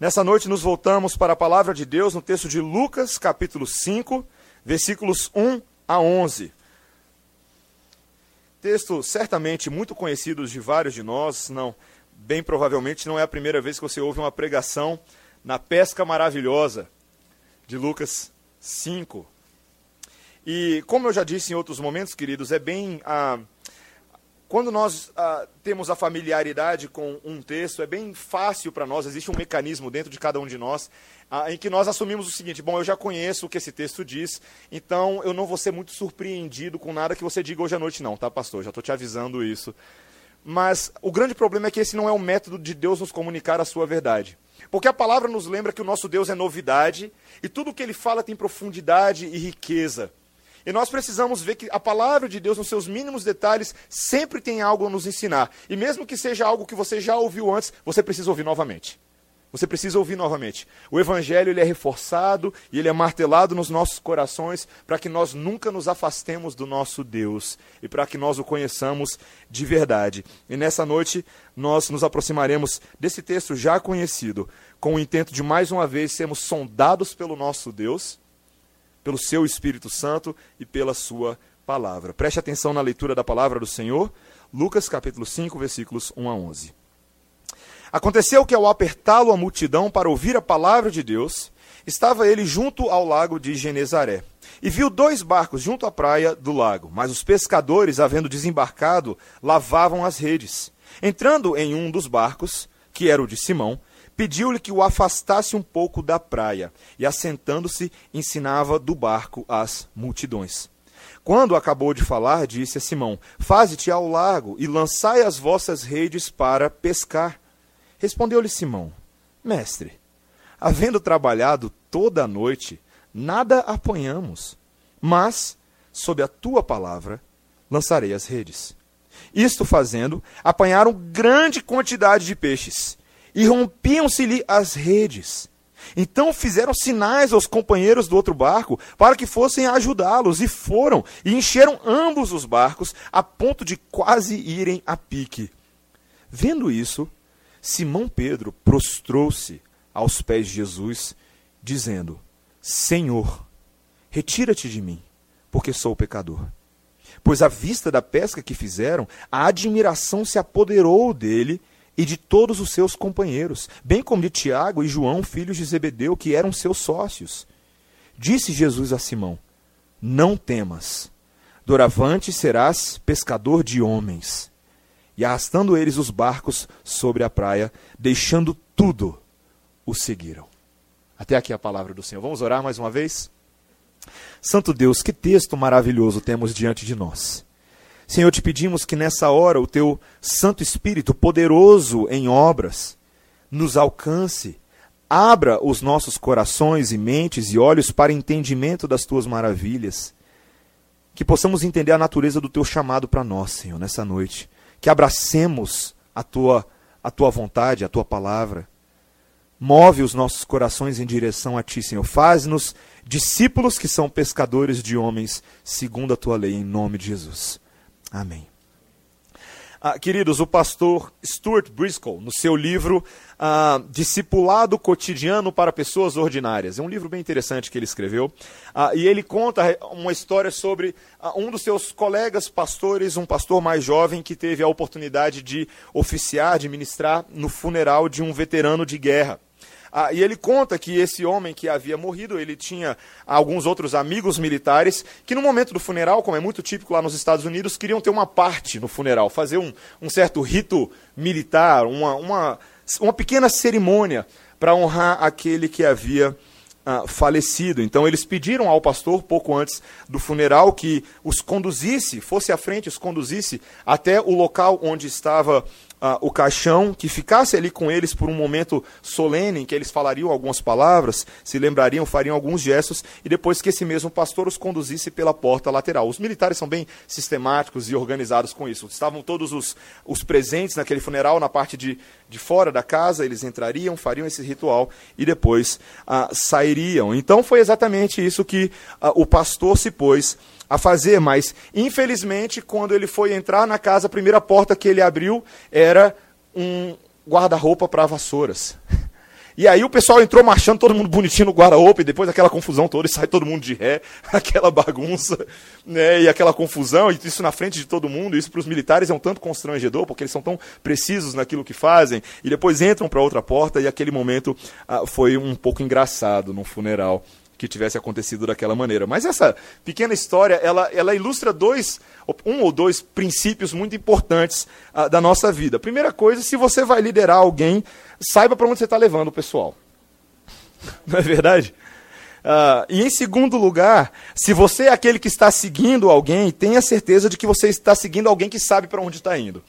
Nessa noite nos voltamos para a palavra de Deus no texto de Lucas, capítulo 5, versículos 1 a 11. Texto certamente muito conhecido de vários de nós, não, bem provavelmente não é a primeira vez que você ouve uma pregação na pesca maravilhosa de Lucas 5. E como eu já disse em outros momentos, queridos, é bem ah, quando nós ah, temos a familiaridade com um texto, é bem fácil para nós, existe um mecanismo dentro de cada um de nós, ah, em que nós assumimos o seguinte: bom, eu já conheço o que esse texto diz, então eu não vou ser muito surpreendido com nada que você diga hoje à noite, não, tá, pastor? Já estou te avisando isso. Mas o grande problema é que esse não é o método de Deus nos comunicar a sua verdade. Porque a palavra nos lembra que o nosso Deus é novidade e tudo o que ele fala tem profundidade e riqueza. E nós precisamos ver que a palavra de Deus, nos seus mínimos detalhes, sempre tem algo a nos ensinar. E mesmo que seja algo que você já ouviu antes, você precisa ouvir novamente. Você precisa ouvir novamente. O evangelho ele é reforçado e ele é martelado nos nossos corações para que nós nunca nos afastemos do nosso Deus e para que nós o conheçamos de verdade. E nessa noite nós nos aproximaremos desse texto já conhecido, com o intento de mais uma vez sermos sondados pelo nosso Deus pelo seu Espírito Santo e pela sua palavra. Preste atenção na leitura da palavra do Senhor, Lucas capítulo 5, versículos 1 a 11. Aconteceu que ao apertá-lo a multidão para ouvir a palavra de Deus, estava ele junto ao lago de Genezaré. E viu dois barcos junto à praia do lago, mas os pescadores, havendo desembarcado, lavavam as redes. Entrando em um dos barcos, que era o de Simão, pediu-lhe que o afastasse um pouco da praia, e assentando-se, ensinava do barco as multidões. Quando acabou de falar, disse a Simão: Faze-te ao lago e lançai as vossas redes para pescar. Respondeu-lhe Simão: Mestre, havendo trabalhado toda a noite, nada apanhamos, mas, sob a tua palavra, lançarei as redes. Isto fazendo, apanharam grande quantidade de peixes e rompiam-se-lhe as redes. Então fizeram sinais aos companheiros do outro barco para que fossem ajudá-los, e foram, e encheram ambos os barcos, a ponto de quase irem a pique. Vendo isso, Simão Pedro prostrou-se aos pés de Jesus, dizendo: Senhor, retira-te de mim, porque sou pecador. Pois à vista da pesca que fizeram, a admiração se apoderou dele e de todos os seus companheiros, bem como de Tiago e João, filhos de Zebedeu, que eram seus sócios. Disse Jesus a Simão: Não temas, doravante serás pescador de homens. E arrastando eles os barcos sobre a praia, deixando tudo, o seguiram. Até aqui a palavra do Senhor. Vamos orar mais uma vez? Santo Deus, que texto maravilhoso temos diante de nós. Senhor, te pedimos que nessa hora o teu Santo Espírito, poderoso em obras, nos alcance, abra os nossos corações e mentes e olhos para entendimento das tuas maravilhas. Que possamos entender a natureza do teu chamado para nós, Senhor, nessa noite. Que abracemos a tua, a tua vontade, a tua palavra. Move os nossos corações em direção a ti, Senhor. Faz-nos discípulos que são pescadores de homens, segundo a tua lei, em nome de Jesus. Amém. Ah, queridos, o pastor Stuart Briscoe, no seu livro ah, Discipulado Cotidiano para Pessoas Ordinárias, é um livro bem interessante que ele escreveu, ah, e ele conta uma história sobre ah, um dos seus colegas pastores, um pastor mais jovem que teve a oportunidade de oficiar, de ministrar no funeral de um veterano de guerra. Ah, e ele conta que esse homem que havia morrido, ele tinha alguns outros amigos militares que no momento do funeral, como é muito típico lá nos Estados Unidos, queriam ter uma parte no funeral, fazer um, um certo rito militar, uma, uma, uma pequena cerimônia para honrar aquele que havia ah, falecido. Então eles pediram ao pastor, pouco antes do funeral, que os conduzisse, fosse à frente, os conduzisse até o local onde estava o caixão, que ficasse ali com eles por um momento solene, em que eles falariam algumas palavras, se lembrariam, fariam alguns gestos, e depois que esse mesmo pastor os conduzisse pela porta lateral. Os militares são bem sistemáticos e organizados com isso. Estavam todos os, os presentes naquele funeral, na parte de, de fora da casa, eles entrariam, fariam esse ritual e depois ah, sairiam. Então foi exatamente isso que ah, o pastor se pôs a fazer, mas infelizmente, quando ele foi entrar na casa, a primeira porta que ele abriu era um guarda-roupa para vassouras. E aí o pessoal entrou marchando, todo mundo bonitinho no guarda-roupa, e depois aquela confusão toda, e sai todo mundo de ré, aquela bagunça, né, e aquela confusão, e isso na frente de todo mundo, isso para os militares é um tanto constrangedor, porque eles são tão precisos naquilo que fazem, e depois entram para outra porta, e aquele momento ah, foi um pouco engraçado no funeral que tivesse acontecido daquela maneira. Mas essa pequena história, ela, ela ilustra dois, um ou dois princípios muito importantes uh, da nossa vida. Primeira coisa, se você vai liderar alguém, saiba para onde você está levando o pessoal. Não é verdade? Uh, e em segundo lugar, se você é aquele que está seguindo alguém, tenha certeza de que você está seguindo alguém que sabe para onde está indo.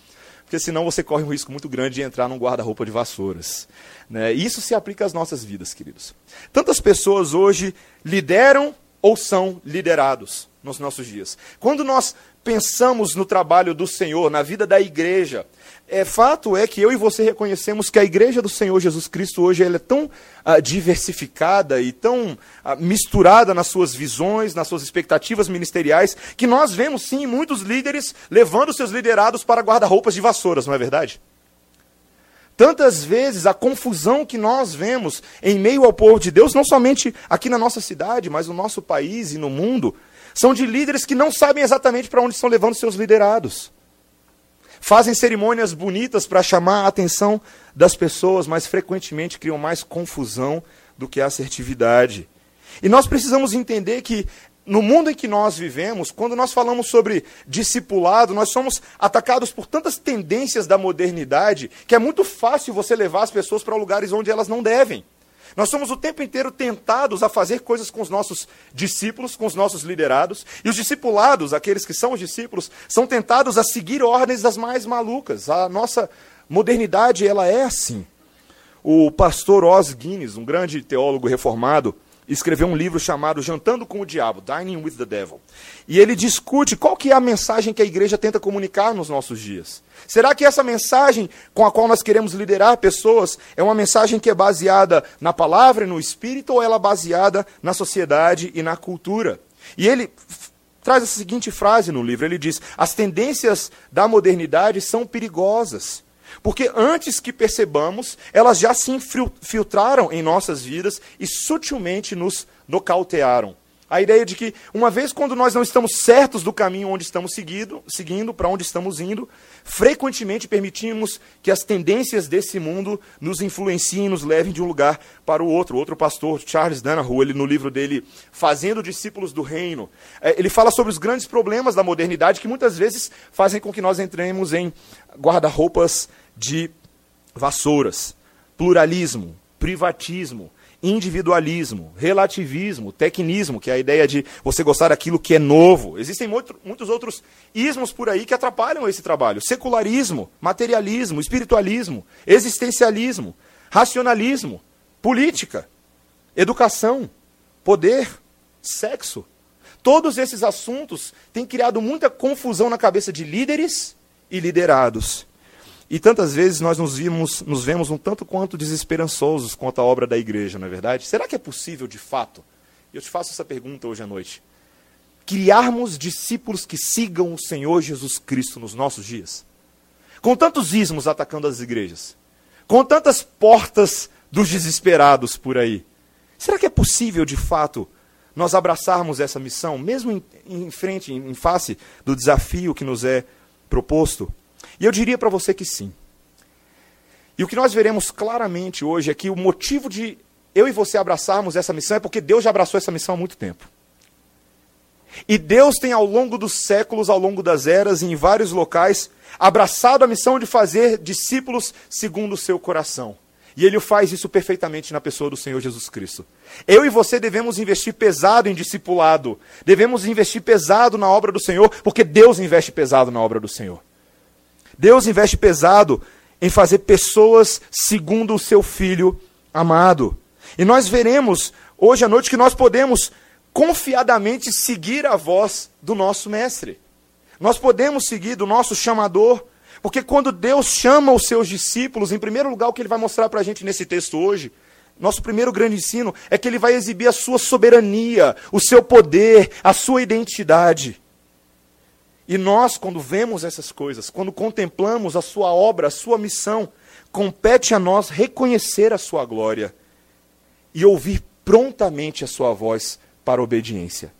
Porque senão você corre um risco muito grande de entrar num guarda-roupa de vassouras. Né? Isso se aplica às nossas vidas, queridos. Tantas pessoas hoje lideram ou são liderados nos nossos dias. Quando nós pensamos no trabalho do Senhor, na vida da igreja, é, fato é que eu e você reconhecemos que a igreja do Senhor Jesus Cristo hoje ela é tão ah, diversificada e tão ah, misturada nas suas visões, nas suas expectativas ministeriais, que nós vemos sim muitos líderes levando seus liderados para guarda-roupas de vassouras, não é verdade? Tantas vezes a confusão que nós vemos em meio ao povo de Deus, não somente aqui na nossa cidade, mas no nosso país e no mundo, são de líderes que não sabem exatamente para onde estão levando seus liderados. Fazem cerimônias bonitas para chamar a atenção das pessoas, mas frequentemente criam mais confusão do que assertividade. E nós precisamos entender que no mundo em que nós vivemos, quando nós falamos sobre discipulado, nós somos atacados por tantas tendências da modernidade que é muito fácil você levar as pessoas para lugares onde elas não devem. Nós somos o tempo inteiro tentados a fazer coisas com os nossos discípulos, com os nossos liderados, e os discipulados, aqueles que são os discípulos, são tentados a seguir ordens das mais malucas. A nossa modernidade, ela é assim. O pastor Os Guinness, um grande teólogo reformado, escreveu um livro chamado Jantando com o Diabo, Dining with the Devil. E ele discute qual que é a mensagem que a igreja tenta comunicar nos nossos dias. Será que essa mensagem com a qual nós queremos liderar pessoas é uma mensagem que é baseada na palavra e no espírito ou ela é baseada na sociedade e na cultura? E ele traz a seguinte frase no livro, ele diz: "As tendências da modernidade são perigosas. Porque antes que percebamos, elas já se infiltraram em nossas vidas e sutilmente nos nocautearam. A ideia de que, uma vez quando nós não estamos certos do caminho onde estamos seguindo, seguindo para onde estamos indo, frequentemente permitimos que as tendências desse mundo nos influenciem nos levem de um lugar para o outro. Outro pastor, Charles Danahu, ele no livro dele, Fazendo Discípulos do Reino, é, ele fala sobre os grandes problemas da modernidade que muitas vezes fazem com que nós entremos em guarda-roupas de vassouras, pluralismo, privatismo, individualismo, relativismo, tecnismo, que é a ideia de você gostar daquilo que é novo. Existem muito, muitos outros ismos por aí que atrapalham esse trabalho. Secularismo, materialismo, espiritualismo, existencialismo, racionalismo, política, educação, poder, sexo. Todos esses assuntos têm criado muita confusão na cabeça de líderes e liderados. E tantas vezes nós nos, vimos, nos vemos um tanto quanto desesperançosos quanto à obra da igreja, não é verdade? Será que é possível, de fato, eu te faço essa pergunta hoje à noite, criarmos discípulos que sigam o Senhor Jesus Cristo nos nossos dias? Com tantos ismos atacando as igrejas, com tantas portas dos desesperados por aí, será que é possível, de fato, nós abraçarmos essa missão, mesmo em, em frente, em face do desafio que nos é proposto? E eu diria para você que sim. E o que nós veremos claramente hoje é que o motivo de eu e você abraçarmos essa missão é porque Deus já abraçou essa missão há muito tempo. E Deus tem, ao longo dos séculos, ao longo das eras, e em vários locais, abraçado a missão de fazer discípulos segundo o seu coração. E ele faz isso perfeitamente na pessoa do Senhor Jesus Cristo. Eu e você devemos investir pesado em discipulado. Devemos investir pesado na obra do Senhor, porque Deus investe pesado na obra do Senhor. Deus investe pesado em fazer pessoas segundo o seu filho amado. E nós veremos hoje à noite que nós podemos confiadamente seguir a voz do nosso mestre. Nós podemos seguir do nosso chamador, porque quando Deus chama os seus discípulos, em primeiro lugar, o que ele vai mostrar para a gente nesse texto hoje, nosso primeiro grande ensino é que ele vai exibir a sua soberania, o seu poder, a sua identidade. E nós, quando vemos essas coisas, quando contemplamos a sua obra, a sua missão, compete a nós reconhecer a sua glória e ouvir prontamente a sua voz para obediência.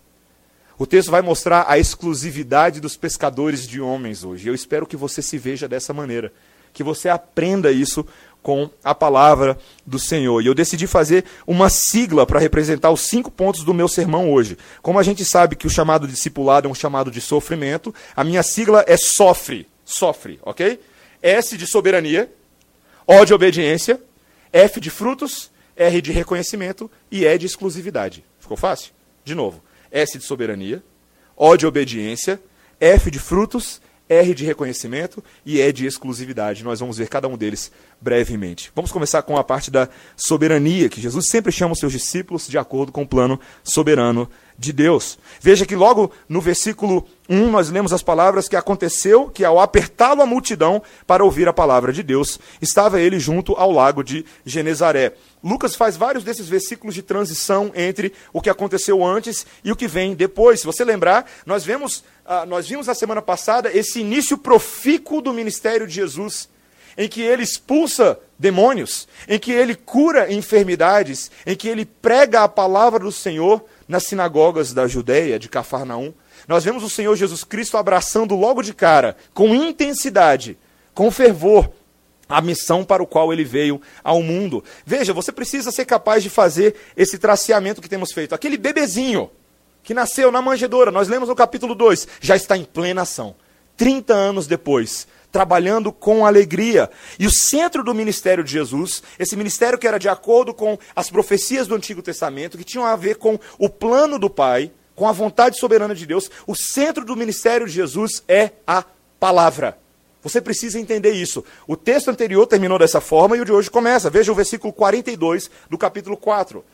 O texto vai mostrar a exclusividade dos pescadores de homens hoje. Eu espero que você se veja dessa maneira, que você aprenda isso com a palavra do Senhor. E eu decidi fazer uma sigla para representar os cinco pontos do meu sermão hoje. Como a gente sabe que o chamado discipulado é um chamado de sofrimento, a minha sigla é sofre, sofre, ok? S de soberania, O de obediência, F de frutos, R de reconhecimento e E de exclusividade. Ficou fácil? De novo. S de soberania, O de obediência, F de frutos, R de reconhecimento e E de exclusividade. Nós vamos ver cada um deles brevemente. Vamos começar com a parte da soberania, que Jesus sempre chama os seus discípulos de acordo com o plano soberano de Deus. Veja que logo no versículo 1 nós lemos as palavras que aconteceu que ao apertá-lo a multidão para ouvir a palavra de Deus, estava ele junto ao lago de Genezaré. Lucas faz vários desses versículos de transição entre o que aconteceu antes e o que vem depois. Se você lembrar, nós vemos, uh, nós vimos na semana passada esse início profícuo do ministério de Jesus em que ele expulsa demônios, em que ele cura enfermidades, em que ele prega a palavra do Senhor nas sinagogas da Judéia, de Cafarnaum. Nós vemos o Senhor Jesus Cristo abraçando logo de cara, com intensidade, com fervor, a missão para o qual ele veio ao mundo. Veja, você precisa ser capaz de fazer esse traceamento que temos feito. Aquele bebezinho que nasceu na manjedoura, nós lemos no capítulo 2, já está em plena ação. 30 anos depois, trabalhando com alegria. E o centro do ministério de Jesus, esse ministério que era de acordo com as profecias do Antigo Testamento, que tinham a ver com o plano do Pai, com a vontade soberana de Deus, o centro do ministério de Jesus é a palavra. Você precisa entender isso. O texto anterior terminou dessa forma e o de hoje começa. Veja o versículo 42 do capítulo 4.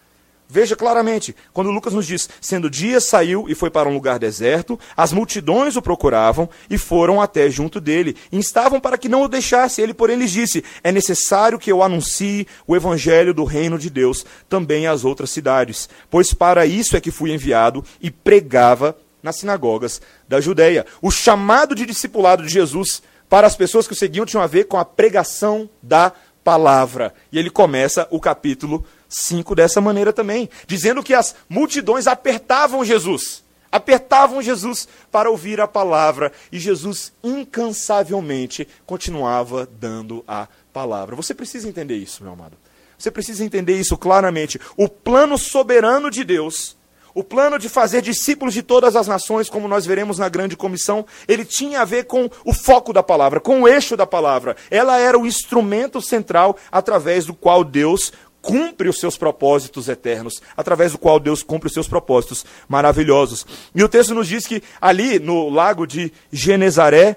Veja claramente, quando Lucas nos diz: sendo dia, saiu e foi para um lugar deserto, as multidões o procuravam e foram até junto dele. Instavam para que não o deixasse. Ele, porém, lhes disse: É necessário que eu anuncie o evangelho do reino de Deus também às outras cidades, pois para isso é que fui enviado e pregava nas sinagogas da Judéia. O chamado de discipulado de Jesus para as pessoas que o seguiam tinha a ver com a pregação da palavra. E ele começa o capítulo 5 dessa maneira também, dizendo que as multidões apertavam Jesus, apertavam Jesus para ouvir a palavra, e Jesus incansavelmente continuava dando a palavra. Você precisa entender isso, meu amado. Você precisa entender isso claramente. O plano soberano de Deus o plano de fazer discípulos de todas as nações, como nós veremos na grande comissão, ele tinha a ver com o foco da palavra, com o eixo da palavra. Ela era o instrumento central através do qual Deus cumpre os seus propósitos eternos, através do qual Deus cumpre os seus propósitos maravilhosos. E o texto nos diz que ali no lago de Genezaré,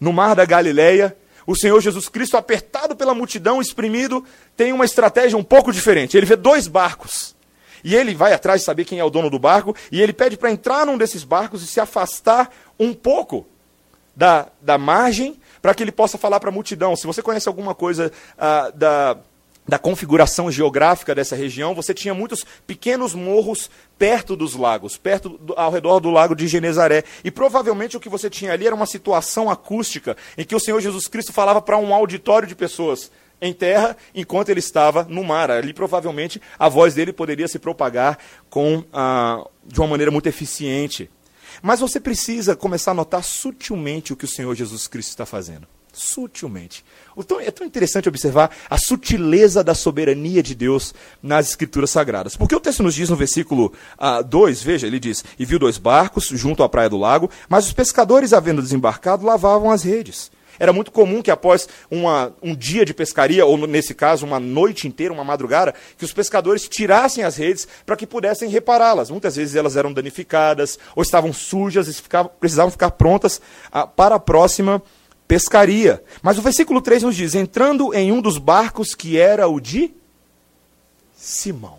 no mar da Galileia, o Senhor Jesus Cristo, apertado pela multidão, exprimido, tem uma estratégia um pouco diferente. Ele vê dois barcos. E ele vai atrás de saber quem é o dono do barco, e ele pede para entrar num desses barcos e se afastar um pouco da, da margem, para que ele possa falar para a multidão. Se você conhece alguma coisa ah, da da configuração geográfica dessa região, você tinha muitos pequenos morros perto dos lagos, perto do, ao redor do lago de Genezaré. E provavelmente o que você tinha ali era uma situação acústica em que o Senhor Jesus Cristo falava para um auditório de pessoas em terra enquanto ele estava no mar. Ali provavelmente a voz dele poderia se propagar com ah, de uma maneira muito eficiente. Mas você precisa começar a notar sutilmente o que o Senhor Jesus Cristo está fazendo sutilmente. Então, é tão interessante observar a sutileza da soberania de Deus nas Escrituras Sagradas. Porque o texto nos diz no versículo 2, uh, veja, ele diz: E viu dois barcos junto à praia do lago, mas os pescadores, havendo desembarcado, lavavam as redes. Era muito comum que após uma, um dia de pescaria, ou nesse caso, uma noite inteira, uma madrugada, que os pescadores tirassem as redes para que pudessem repará-las. Muitas vezes elas eram danificadas, ou estavam sujas e ficavam, precisavam ficar prontas uh, para a próxima pescaria. Mas o versículo 3 nos diz: entrando em um dos barcos que era o de Simão.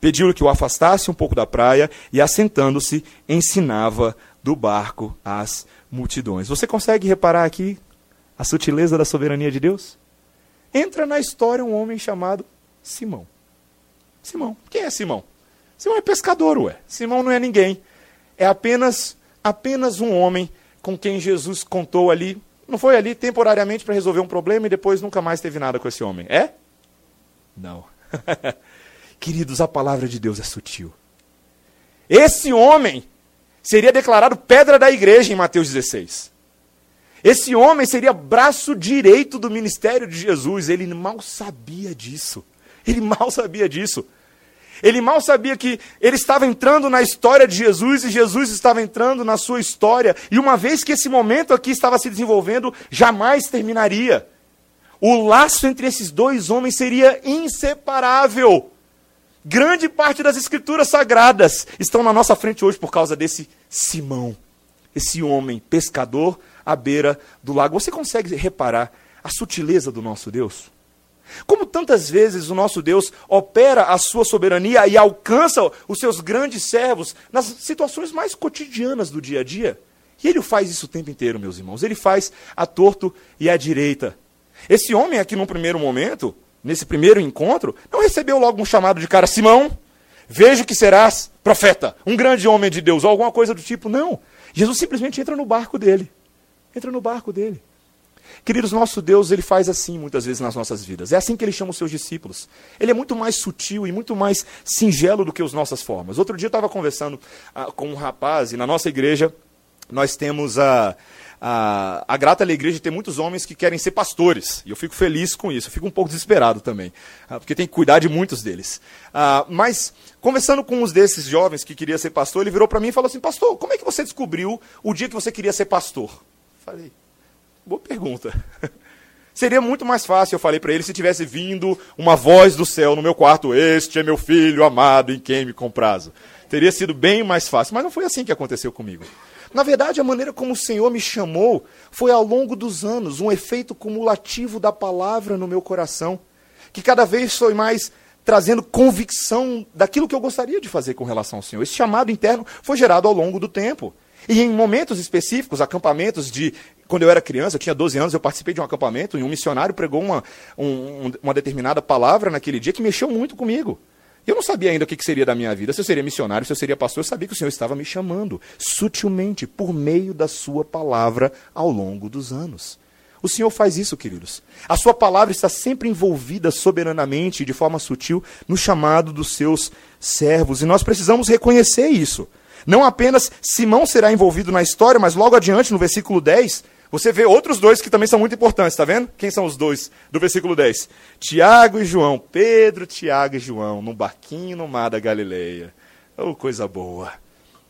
Pediu-lhe que o afastasse um pouco da praia e, assentando-se, ensinava do barco as multidões. Você consegue reparar aqui a sutileza da soberania de Deus? Entra na história um homem chamado Simão. Simão. Quem é Simão? Simão é pescador, ué. Simão não é ninguém. É apenas apenas um homem com quem Jesus contou ali Não foi ali temporariamente para resolver um problema e depois nunca mais teve nada com esse homem. É? Não. Queridos, a palavra de Deus é sutil. Esse homem seria declarado pedra da igreja em Mateus 16. Esse homem seria braço direito do ministério de Jesus. Ele mal sabia disso. Ele mal sabia disso. Ele mal sabia que ele estava entrando na história de Jesus e Jesus estava entrando na sua história. E uma vez que esse momento aqui estava se desenvolvendo, jamais terminaria. O laço entre esses dois homens seria inseparável. Grande parte das escrituras sagradas estão na nossa frente hoje por causa desse Simão, esse homem pescador à beira do lago. Você consegue reparar a sutileza do nosso Deus? Como tantas vezes o nosso Deus opera a sua soberania e alcança os seus grandes servos nas situações mais cotidianas do dia a dia. E ele faz isso o tempo inteiro, meus irmãos. Ele faz a torto e a direita. Esse homem aqui, num primeiro momento, nesse primeiro encontro, não recebeu logo um chamado de cara, Simão, vejo que serás profeta, um grande homem de Deus, ou alguma coisa do tipo. Não. Jesus simplesmente entra no barco dele. Entra no barco dele. Queridos, nosso Deus, ele faz assim muitas vezes nas nossas vidas. É assim que ele chama os seus discípulos. Ele é muito mais sutil e muito mais singelo do que as nossas formas. Outro dia eu estava conversando ah, com um rapaz, e na nossa igreja nós temos a, a, a grata alegria de ter muitos homens que querem ser pastores. E eu fico feliz com isso. Eu fico um pouco desesperado também, ah, porque tem que cuidar de muitos deles. Ah, mas, conversando com uns desses jovens que queria ser pastor, ele virou para mim e falou assim: Pastor, como é que você descobriu o dia que você queria ser pastor? Falei, Boa pergunta. Seria muito mais fácil, eu falei para ele, se tivesse vindo uma voz do céu no meu quarto: Este é meu filho amado em quem me comprazo. Teria sido bem mais fácil, mas não foi assim que aconteceu comigo. Na verdade, a maneira como o Senhor me chamou foi ao longo dos anos, um efeito cumulativo da palavra no meu coração, que cada vez foi mais trazendo convicção daquilo que eu gostaria de fazer com relação ao Senhor. Esse chamado interno foi gerado ao longo do tempo. E em momentos específicos, acampamentos de. Quando eu era criança, eu tinha 12 anos, eu participei de um acampamento e um missionário pregou uma, um, uma determinada palavra naquele dia que mexeu muito comigo. Eu não sabia ainda o que seria da minha vida, se eu seria missionário, se eu seria pastor, eu sabia que o Senhor estava me chamando, sutilmente, por meio da Sua palavra ao longo dos anos. O Senhor faz isso, queridos. A Sua palavra está sempre envolvida soberanamente, de forma sutil, no chamado dos seus servos, e nós precisamos reconhecer isso. Não apenas Simão será envolvido na história, mas logo adiante, no versículo 10, você vê outros dois que também são muito importantes, está vendo? Quem são os dois do versículo 10? Tiago e João. Pedro, Tiago e João, num barquinho no mar da Galileia. Oh, coisa boa.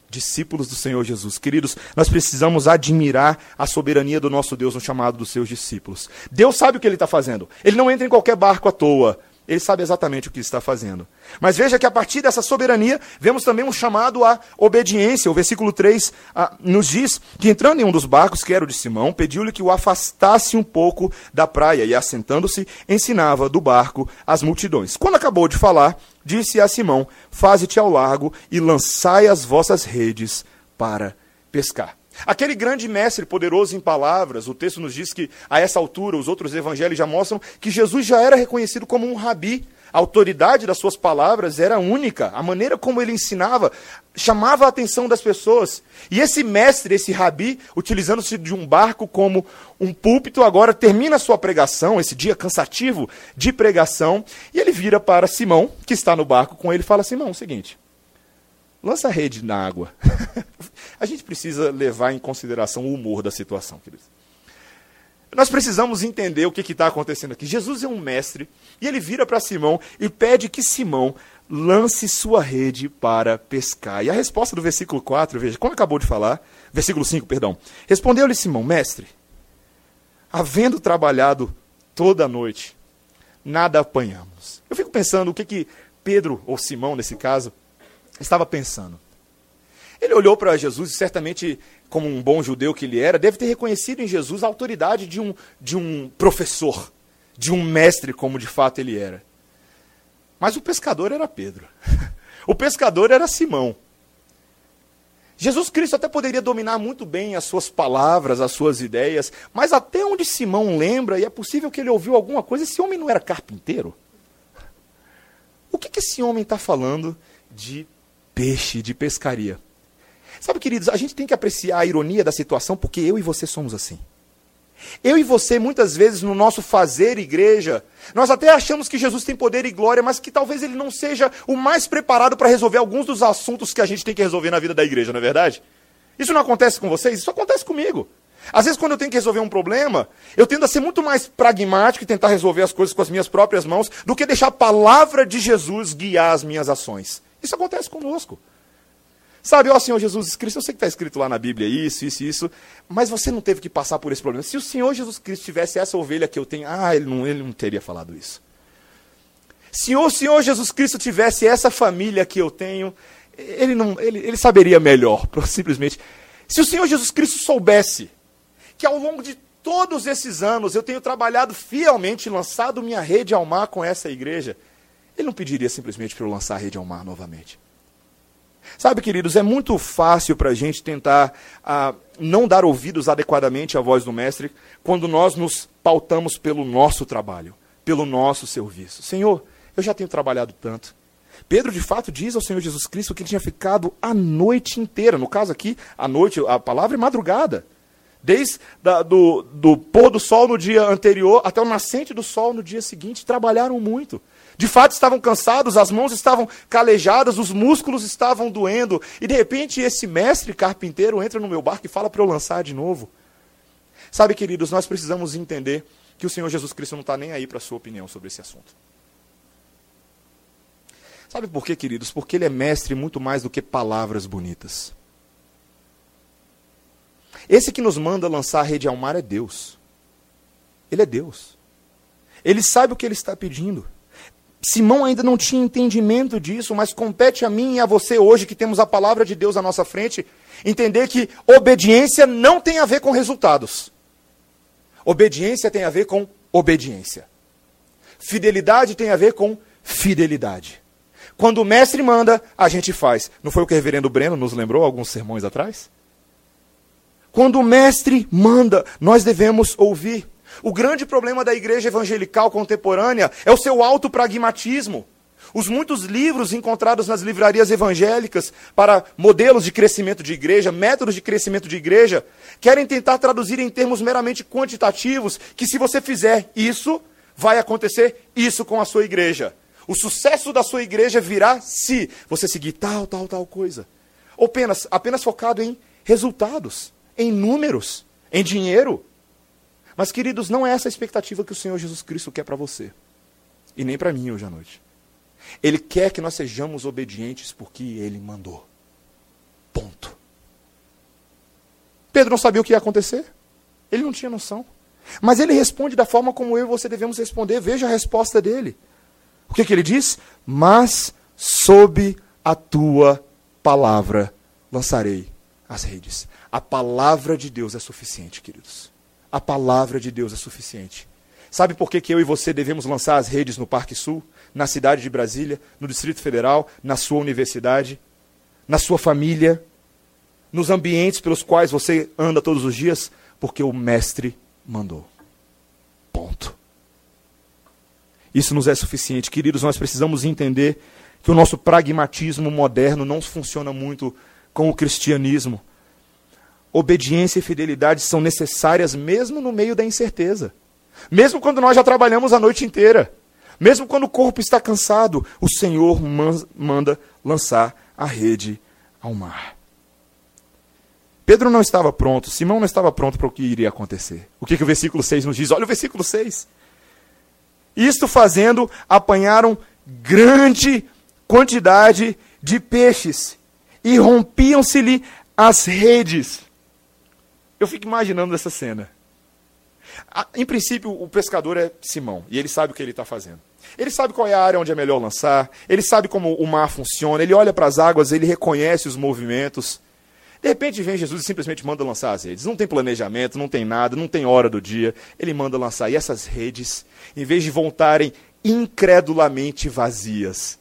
Discípulos do Senhor Jesus. Queridos, nós precisamos admirar a soberania do nosso Deus no chamado dos seus discípulos. Deus sabe o que ele está fazendo. Ele não entra em qualquer barco à toa. Ele sabe exatamente o que está fazendo. Mas veja que a partir dessa soberania, vemos também um chamado à obediência. O versículo 3 ah, nos diz que, entrando em um dos barcos, que era o de Simão, pediu-lhe que o afastasse um pouco da praia e, assentando-se, ensinava do barco as multidões. Quando acabou de falar, disse a Simão: Faze-te ao largo e lançai as vossas redes para pescar. Aquele grande mestre poderoso em palavras, o texto nos diz que a essa altura os outros evangelhos já mostram que Jesus já era reconhecido como um rabi. A autoridade das suas palavras era única, a maneira como ele ensinava chamava a atenção das pessoas. E esse mestre, esse rabi, utilizando-se de um barco como um púlpito, agora termina a sua pregação, esse dia cansativo de pregação, e ele vira para Simão, que está no barco com ele, e fala: Simão, é o seguinte, lança a rede na água. a gente precisa levar em consideração o humor da situação, queridos. Nós precisamos entender o que está acontecendo aqui. Jesus é um mestre e ele vira para Simão e pede que Simão lance sua rede para pescar. E a resposta do versículo 4, veja, como acabou de falar, versículo 5, perdão. Respondeu-lhe Simão, mestre, havendo trabalhado toda a noite, nada apanhamos. Eu fico pensando o que, que Pedro, ou Simão nesse caso, estava pensando. Ele olhou para Jesus e certamente, como um bom judeu que ele era, deve ter reconhecido em Jesus a autoridade de um, de um professor, de um mestre, como de fato ele era. Mas o pescador era Pedro. O pescador era Simão. Jesus Cristo até poderia dominar muito bem as suas palavras, as suas ideias, mas até onde Simão lembra, e é possível que ele ouviu alguma coisa, esse homem não era carpinteiro? O que, que esse homem está falando de peixe, de pescaria? Sabe, queridos, a gente tem que apreciar a ironia da situação porque eu e você somos assim. Eu e você, muitas vezes, no nosso fazer igreja, nós até achamos que Jesus tem poder e glória, mas que talvez ele não seja o mais preparado para resolver alguns dos assuntos que a gente tem que resolver na vida da igreja, não é verdade? Isso não acontece com vocês? Isso acontece comigo. Às vezes, quando eu tenho que resolver um problema, eu tendo a ser muito mais pragmático e tentar resolver as coisas com as minhas próprias mãos do que deixar a palavra de Jesus guiar as minhas ações. Isso acontece conosco. Sabe, ó Senhor Jesus Cristo, eu sei que está escrito lá na Bíblia isso, isso, isso, mas você não teve que passar por esse problema. Se o Senhor Jesus Cristo tivesse essa ovelha que eu tenho, ah, ele não, ele não teria falado isso. Se o Senhor Jesus Cristo tivesse essa família que eu tenho, ele, não, ele, ele saberia melhor, simplesmente. Se o Senhor Jesus Cristo soubesse que ao longo de todos esses anos eu tenho trabalhado fielmente, lançado minha rede ao mar com essa igreja, ele não pediria simplesmente para eu lançar a rede ao mar novamente. Sabe, queridos, é muito fácil para a gente tentar ah, não dar ouvidos adequadamente à voz do Mestre quando nós nos pautamos pelo nosso trabalho, pelo nosso serviço. Senhor, eu já tenho trabalhado tanto. Pedro, de fato, diz ao Senhor Jesus Cristo que ele tinha ficado a noite inteira. No caso aqui, a noite, a palavra é madrugada. Desde da, do, do pôr do sol no dia anterior até o nascente do sol no dia seguinte, trabalharam muito. De fato estavam cansados, as mãos estavam calejadas, os músculos estavam doendo. E de repente esse mestre carpinteiro entra no meu barco e fala para eu lançar de novo. Sabe, queridos, nós precisamos entender que o Senhor Jesus Cristo não está nem aí para a sua opinião sobre esse assunto. Sabe por quê, queridos? Porque ele é mestre muito mais do que palavras bonitas. Esse que nos manda lançar a rede ao mar é Deus. Ele é Deus. Ele sabe o que ele está pedindo. Simão ainda não tinha entendimento disso, mas compete a mim e a você hoje, que temos a palavra de Deus à nossa frente, entender que obediência não tem a ver com resultados. Obediência tem a ver com obediência. Fidelidade tem a ver com fidelidade. Quando o mestre manda, a gente faz. Não foi o que o reverendo Breno nos lembrou alguns sermões atrás? Quando o mestre manda, nós devemos ouvir. O grande problema da igreja evangelical contemporânea é o seu alto pragmatismo. Os muitos livros encontrados nas livrarias evangélicas para modelos de crescimento de igreja, métodos de crescimento de igreja, querem tentar traduzir em termos meramente quantitativos que se você fizer isso, vai acontecer isso com a sua igreja. O sucesso da sua igreja virá se você seguir tal, tal, tal coisa. Ou apenas, apenas focado em resultados, em números, em dinheiro. Mas, queridos, não é essa a expectativa que o Senhor Jesus Cristo quer para você. E nem para mim hoje à noite. Ele quer que nós sejamos obedientes porque ele mandou. Ponto. Pedro não sabia o que ia acontecer. Ele não tinha noção. Mas ele responde da forma como eu e você devemos responder. Veja a resposta dele. O que, que ele diz? Mas sob a tua palavra lançarei as redes. A palavra de Deus é suficiente, queridos a palavra de Deus é suficiente. Sabe por que, que eu e você devemos lançar as redes no Parque Sul, na cidade de Brasília, no Distrito Federal, na sua universidade, na sua família, nos ambientes pelos quais você anda todos os dias? Porque o Mestre mandou. Ponto. Isso nos é suficiente. Queridos, nós precisamos entender que o nosso pragmatismo moderno não funciona muito com o cristianismo obediência e fidelidade são necessárias mesmo no meio da incerteza. Mesmo quando nós já trabalhamos a noite inteira. Mesmo quando o corpo está cansado, o Senhor manda lançar a rede ao mar. Pedro não estava pronto, Simão não estava pronto para o que iria acontecer. O que, que o versículo 6 nos diz? Olha o versículo 6. Isto fazendo, apanharam grande quantidade de peixes e rompiam-se-lhe as redes. Eu fico imaginando essa cena. Em princípio, o pescador é Simão, e ele sabe o que ele está fazendo. Ele sabe qual é a área onde é melhor lançar, ele sabe como o mar funciona, ele olha para as águas, ele reconhece os movimentos. De repente vem Jesus e simplesmente manda lançar as redes. Não tem planejamento, não tem nada, não tem hora do dia. Ele manda lançar. E essas redes, em vez de voltarem incredulamente vazias,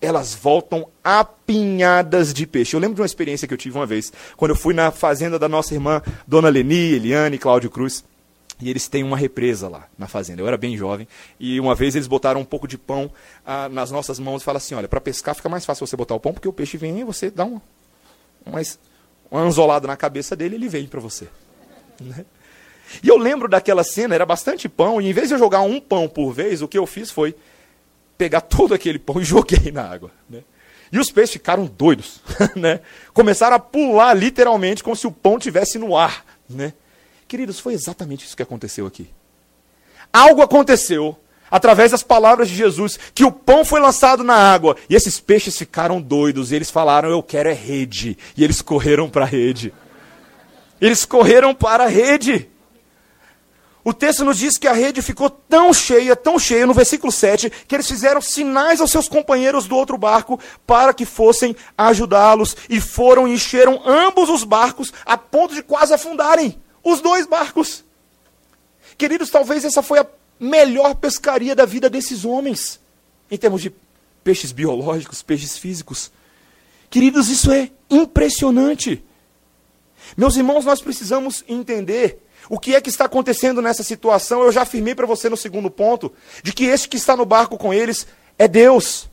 elas voltam apinhadas de peixe. Eu lembro de uma experiência que eu tive uma vez, quando eu fui na fazenda da nossa irmã, Dona Leni, Eliane, Cláudio Cruz. E eles têm uma represa lá na fazenda. Eu era bem jovem. E uma vez eles botaram um pouco de pão ah, nas nossas mãos e falaram assim: olha, para pescar fica mais fácil você botar o pão, porque o peixe vem e você dá uma, uma anzolada na cabeça dele e ele vem para você. Né? E eu lembro daquela cena, era bastante pão, e em vez de eu jogar um pão por vez, o que eu fiz foi pegar todo aquele pão e joguei na água. Né? E os peixes ficaram doidos. Né? Começaram a pular literalmente como se o pão tivesse no ar. Né? Queridos, foi exatamente isso que aconteceu aqui. Algo aconteceu através das palavras de Jesus, que o pão foi lançado na água e esses peixes ficaram doidos e eles falaram: Eu quero é rede. E eles correram para a rede. Eles correram para a rede. O texto nos diz que a rede ficou tão cheia, tão cheia, no versículo 7, que eles fizeram sinais aos seus companheiros do outro barco para que fossem ajudá-los. E foram e encheram ambos os barcos a ponto de quase afundarem os dois barcos. Queridos, talvez essa foi a melhor pescaria da vida desses homens, em termos de peixes biológicos, peixes físicos. Queridos, isso é impressionante. Meus irmãos, nós precisamos entender o que é que está acontecendo nessa situação. Eu já afirmei para você no segundo ponto, de que este que está no barco com eles é Deus.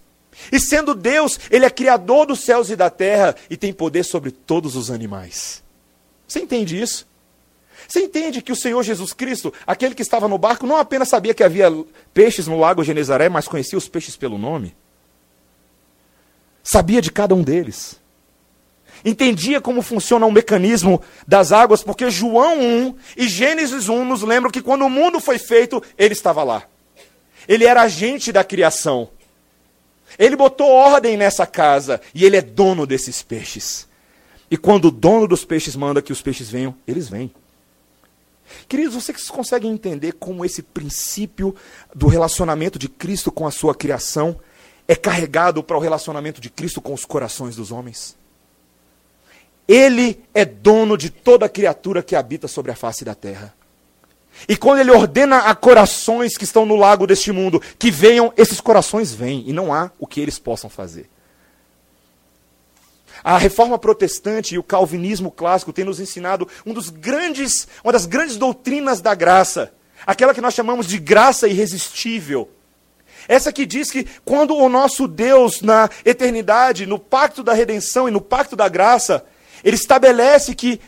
E sendo Deus, Ele é criador dos céus e da terra e tem poder sobre todos os animais. Você entende isso? Você entende que o Senhor Jesus Cristo, aquele que estava no barco, não apenas sabia que havia peixes no lago Genezaré, mas conhecia os peixes pelo nome? Sabia de cada um deles. Entendia como funciona o mecanismo das águas, porque João 1 e Gênesis 1 nos lembram que quando o mundo foi feito, ele estava lá. Ele era agente da criação. Ele botou ordem nessa casa e ele é dono desses peixes. E quando o dono dos peixes manda que os peixes venham, eles vêm. Queridos, vocês conseguem entender como esse princípio do relacionamento de Cristo com a sua criação é carregado para o relacionamento de Cristo com os corações dos homens? Ele é dono de toda criatura que habita sobre a face da terra. E quando ele ordena a corações que estão no lago deste mundo que venham, esses corações vêm e não há o que eles possam fazer. A reforma protestante e o calvinismo clássico têm nos ensinado um dos grandes, uma das grandes doutrinas da graça, aquela que nós chamamos de graça irresistível. Essa que diz que quando o nosso Deus, na eternidade, no pacto da redenção e no pacto da graça, ele estabelece que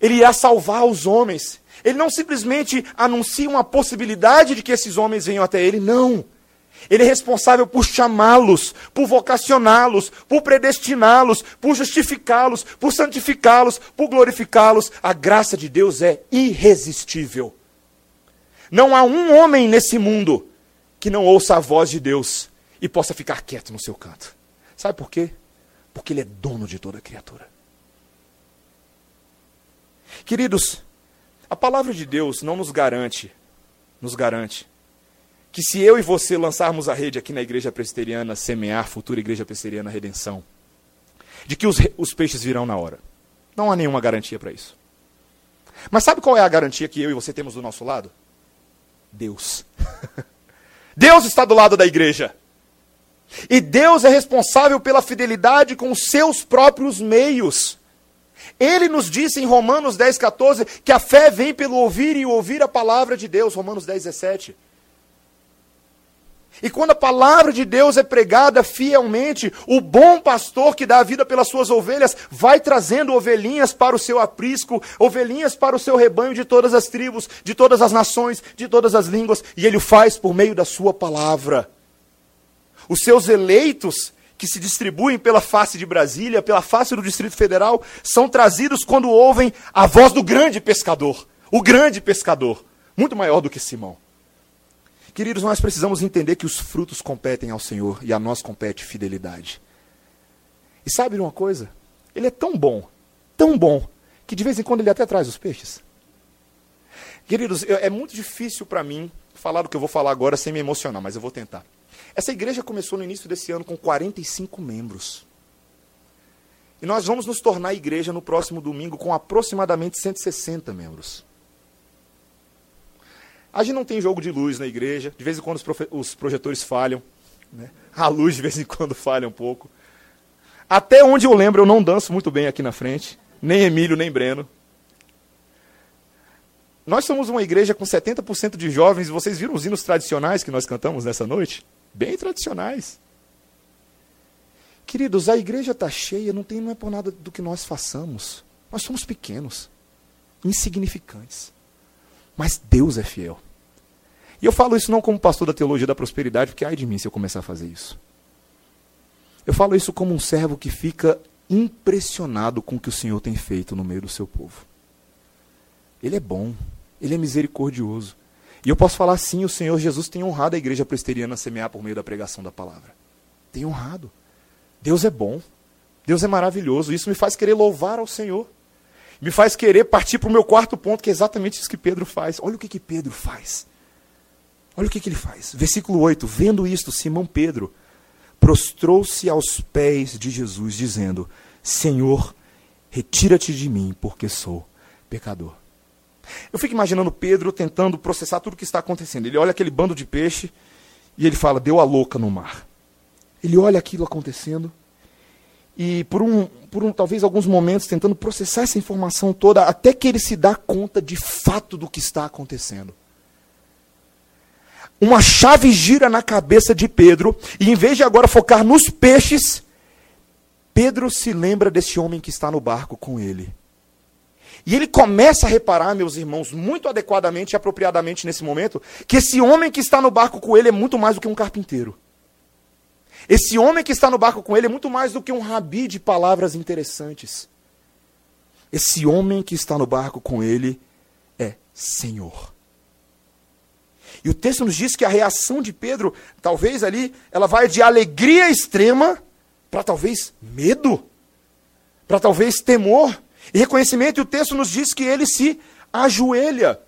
ele irá salvar os homens. Ele não simplesmente anuncia uma possibilidade de que esses homens venham até ele, não. Ele é responsável por chamá-los, por vocacioná-los, por predestiná-los, por justificá-los, por santificá-los, por glorificá-los. A graça de Deus é irresistível. Não há um homem nesse mundo que não ouça a voz de Deus e possa ficar quieto no seu canto. Sabe por quê? Porque Ele é dono de toda criatura. Queridos, a palavra de Deus não nos garante, nos garante que se eu e você lançarmos a rede aqui na igreja presbiteriana, semear futura igreja presbiteriana redenção, de que os, os peixes virão na hora. Não há nenhuma garantia para isso. Mas sabe qual é a garantia que eu e você temos do nosso lado? Deus. Deus está do lado da igreja. E Deus é responsável pela fidelidade com os seus próprios meios. Ele nos disse em Romanos 10, 14 que a fé vem pelo ouvir e ouvir a palavra de Deus. Romanos 10, 17. E quando a palavra de Deus é pregada fielmente, o bom pastor que dá a vida pelas suas ovelhas vai trazendo ovelhinhas para o seu aprisco, ovelhinhas para o seu rebanho de todas as tribos, de todas as nações, de todas as línguas, e ele o faz por meio da sua palavra. Os seus eleitos, que se distribuem pela face de Brasília, pela face do Distrito Federal, são trazidos quando ouvem a voz do grande pescador, o grande pescador, muito maior do que Simão. Queridos, nós precisamos entender que os frutos competem ao Senhor e a nós compete fidelidade. E sabe uma coisa? Ele é tão bom, tão bom, que de vez em quando ele até traz os peixes. Queridos, é muito difícil para mim falar do que eu vou falar agora sem me emocionar, mas eu vou tentar. Essa igreja começou no início desse ano com 45 membros. E nós vamos nos tornar igreja no próximo domingo com aproximadamente 160 membros. A gente não tem jogo de luz na igreja, de vez em quando os, os projetores falham, né? a luz de vez em quando falha um pouco. Até onde eu lembro, eu não danço muito bem aqui na frente, nem Emílio, nem Breno. Nós somos uma igreja com 70% de jovens, vocês viram os hinos tradicionais que nós cantamos nessa noite? Bem tradicionais. Queridos, a igreja está cheia, não, tem, não é por nada do que nós façamos. Nós somos pequenos, insignificantes. Mas Deus é fiel. E eu falo isso não como pastor da teologia da prosperidade, porque ai de mim se eu começar a fazer isso. Eu falo isso como um servo que fica impressionado com o que o Senhor tem feito no meio do seu povo. Ele é bom, ele é misericordioso. E eu posso falar sim, o Senhor Jesus tem honrado a igreja presteriana semear por meio da pregação da palavra. Tem honrado. Deus é bom. Deus é maravilhoso. Isso me faz querer louvar ao Senhor. Me faz querer partir para o meu quarto ponto, que é exatamente isso que Pedro faz. Olha o que, que Pedro faz. Olha o que, que ele faz. Versículo 8: Vendo isto, Simão Pedro prostrou-se aos pés de Jesus, dizendo: Senhor, retira-te de mim, porque sou pecador. Eu fico imaginando Pedro tentando processar tudo o que está acontecendo. Ele olha aquele bando de peixe e ele fala: Deu a louca no mar. Ele olha aquilo acontecendo e por um, por um talvez alguns momentos tentando processar essa informação toda até que ele se dá conta de fato do que está acontecendo. Uma chave gira na cabeça de Pedro e em vez de agora focar nos peixes, Pedro se lembra desse homem que está no barco com ele. E ele começa a reparar, meus irmãos, muito adequadamente e apropriadamente nesse momento, que esse homem que está no barco com ele é muito mais do que um carpinteiro. Esse homem que está no barco com ele é muito mais do que um rabi de palavras interessantes. Esse homem que está no barco com ele é Senhor. E o texto nos diz que a reação de Pedro, talvez ali, ela vai de alegria extrema para talvez medo, para talvez temor e reconhecimento. E o texto nos diz que ele se ajoelha.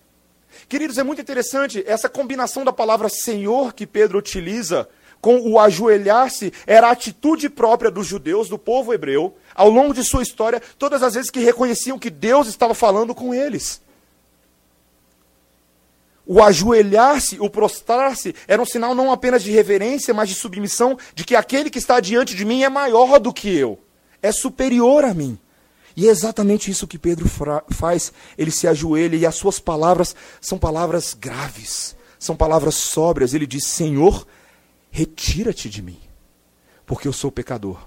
Queridos, é muito interessante essa combinação da palavra Senhor que Pedro utiliza com o ajoelhar-se, era a atitude própria dos judeus, do povo hebreu, ao longo de sua história, todas as vezes que reconheciam que Deus estava falando com eles. O ajoelhar-se, o prostrar-se, era um sinal não apenas de reverência, mas de submissão, de que aquele que está diante de mim é maior do que eu, é superior a mim. E é exatamente isso que Pedro faz. Ele se ajoelha e as suas palavras são palavras graves, são palavras sóbrias. Ele diz: Senhor, retira-te de mim, porque eu sou pecador.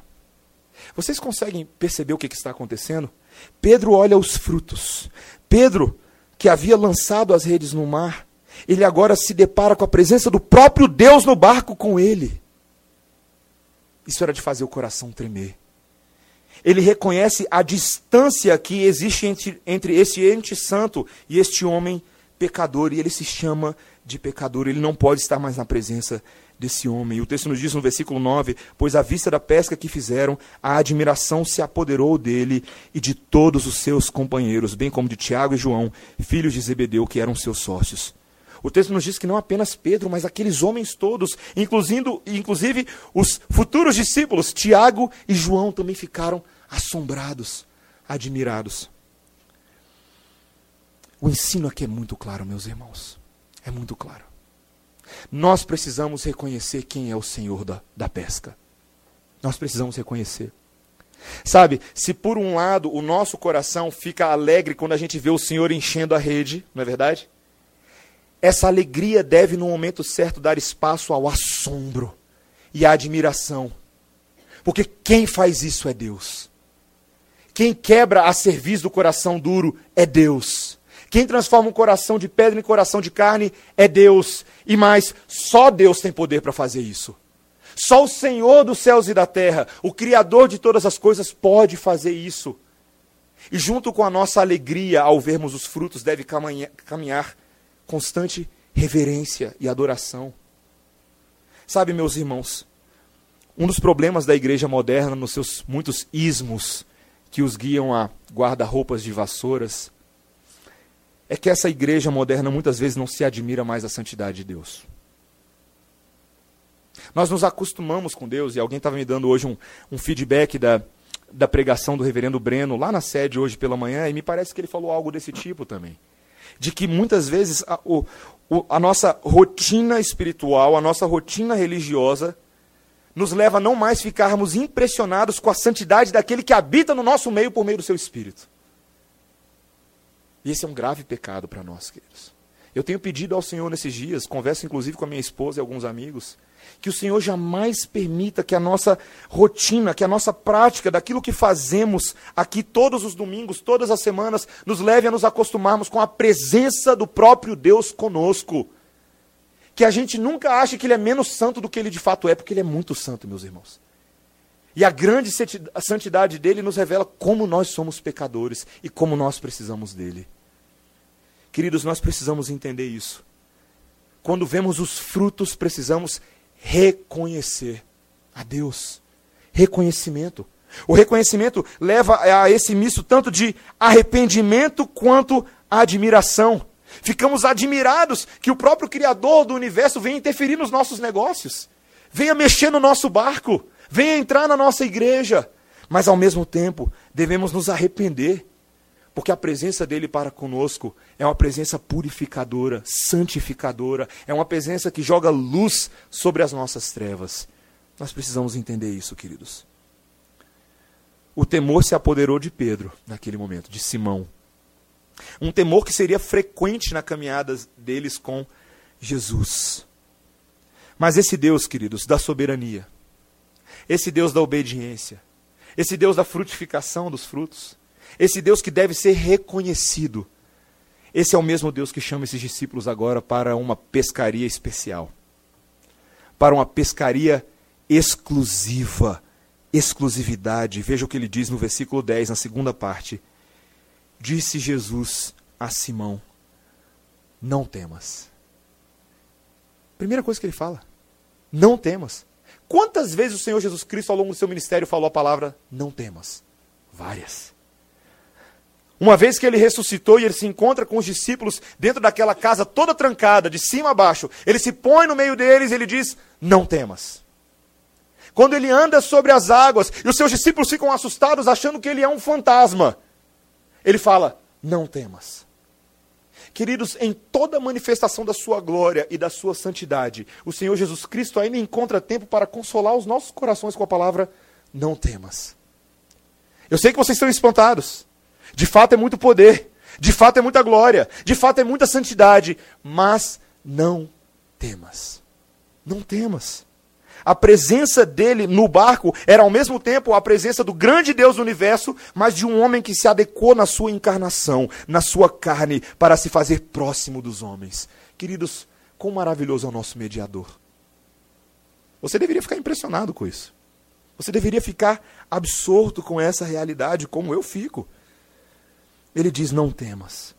Vocês conseguem perceber o que, está acontecendo? Pedro olha os frutos. Pedro, que havia lançado as redes no mar, ele agora se depara com a presença do próprio Deus no barco com ele. Isso era de fazer o coração tremer. Ele reconhece a distância que existe entre, entre esse ente santo e este homem pecador, e ele se chama de pecador. Ele não pode estar mais na presença desse homem. E o texto nos diz no versículo 9: Pois à vista da pesca que fizeram, a admiração se apoderou dele e de todos os seus companheiros, bem como de Tiago e João, filhos de Zebedeu, que eram seus sócios. O texto nos diz que não apenas Pedro, mas aqueles homens todos, inclusive, inclusive os futuros discípulos, Tiago e João, também ficaram assombrados, admirados. O ensino aqui é muito claro, meus irmãos. É muito claro. Nós precisamos reconhecer quem é o Senhor da, da pesca. Nós precisamos reconhecer. Sabe, se por um lado o nosso coração fica alegre quando a gente vê o Senhor enchendo a rede, não é verdade? Essa alegria deve, no momento certo, dar espaço ao assombro e à admiração. Porque quem faz isso é Deus. Quem quebra a serviço do coração duro é Deus. Quem transforma um coração de pedra em coração de carne é Deus. E mais, só Deus tem poder para fazer isso. Só o Senhor dos céus e da terra, o Criador de todas as coisas, pode fazer isso. E junto com a nossa alegria ao vermos os frutos, deve caminhar constante reverência e adoração. Sabe, meus irmãos, um dos problemas da igreja moderna, nos seus muitos ismos que os guiam a guarda-roupas de vassouras, é que essa igreja moderna muitas vezes não se admira mais a santidade de Deus. Nós nos acostumamos com Deus, e alguém estava me dando hoje um, um feedback da, da pregação do reverendo Breno lá na sede hoje pela manhã, e me parece que ele falou algo desse tipo também. De que muitas vezes a, o, a nossa rotina espiritual, a nossa rotina religiosa, nos leva a não mais ficarmos impressionados com a santidade daquele que habita no nosso meio por meio do seu espírito. E esse é um grave pecado para nós, queridos. Eu tenho pedido ao Senhor nesses dias, converso inclusive com a minha esposa e alguns amigos, Que o Senhor jamais permita que a nossa rotina, que a nossa prática daquilo que fazemos aqui todos os domingos, todas as semanas, nos leve a nos acostumarmos com a presença do próprio Deus conosco. Que a gente nunca ache que Ele é menos santo do que Ele de fato é, porque Ele é muito santo, meus irmãos. E a grande santidade dele nos revela como nós somos pecadores e como nós precisamos dele. Queridos, nós precisamos entender isso. Quando vemos os frutos, precisamos reconhecer a Deus. Reconhecimento. O reconhecimento leva a esse misto tanto de arrependimento quanto admiração. Ficamos admirados que o próprio Criador do universo venha interferir nos nossos negócios, venha mexer no nosso barco, venha entrar na nossa igreja. Mas ao mesmo tempo, devemos nos arrepender porque a presença dele para conosco é uma presença purificadora, santificadora, é uma presença que joga luz sobre as nossas trevas. Nós precisamos entender isso, queridos. O temor se apoderou de Pedro naquele momento, de Simão. Um temor que seria frequente na caminhada deles com Jesus. Mas esse Deus, queridos, da soberania, esse Deus da obediência, esse Deus da frutificação dos frutos, esse Deus que deve ser reconhecido. Esse é o mesmo Deus que chama esses discípulos agora para uma pescaria especial. Para uma pescaria exclusiva. Exclusividade. Veja o que ele diz no versículo 10, na segunda parte. Disse Jesus a Simão: Não temas. Primeira coisa que ele fala: Não temas. Quantas vezes o Senhor Jesus Cristo, ao longo do seu ministério, falou a palavra não temas? Várias. Uma vez que ele ressuscitou e ele se encontra com os discípulos dentro daquela casa toda trancada, de cima a baixo, ele se põe no meio deles e ele diz: Não temas. Quando ele anda sobre as águas e os seus discípulos ficam assustados achando que ele é um fantasma, ele fala: Não temas. Queridos, em toda manifestação da sua glória e da sua santidade, o Senhor Jesus Cristo ainda encontra tempo para consolar os nossos corações com a palavra: Não temas. Eu sei que vocês estão espantados. De fato é muito poder, de fato é muita glória, de fato é muita santidade, mas não temas. Não temas. A presença dele no barco era ao mesmo tempo a presença do grande Deus do universo, mas de um homem que se adequou na sua encarnação, na sua carne, para se fazer próximo dos homens. Queridos, quão maravilhoso é o nosso mediador. Você deveria ficar impressionado com isso. Você deveria ficar absorto com essa realidade, como eu fico. Ele diz: Não temas.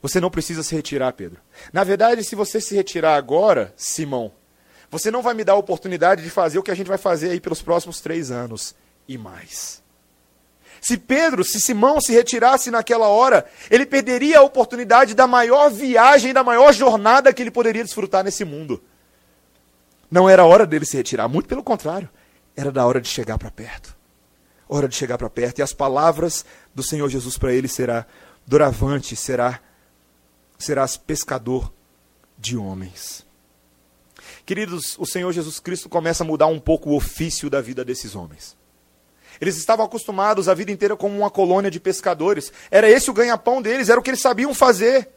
Você não precisa se retirar, Pedro. Na verdade, se você se retirar agora, Simão, você não vai me dar a oportunidade de fazer o que a gente vai fazer aí pelos próximos três anos e mais. Se Pedro, se Simão se retirasse naquela hora, ele perderia a oportunidade da maior viagem, da maior jornada que ele poderia desfrutar nesse mundo. Não era hora dele se retirar, muito pelo contrário, era da hora de chegar para perto hora de chegar para perto. E as palavras do Senhor Jesus para ele será doravante, será serás pescador de homens. Queridos, o Senhor Jesus Cristo começa a mudar um pouco o ofício da vida desses homens. Eles estavam acostumados a vida inteira como uma colônia de pescadores. Era esse o ganha-pão deles, era o que eles sabiam fazer.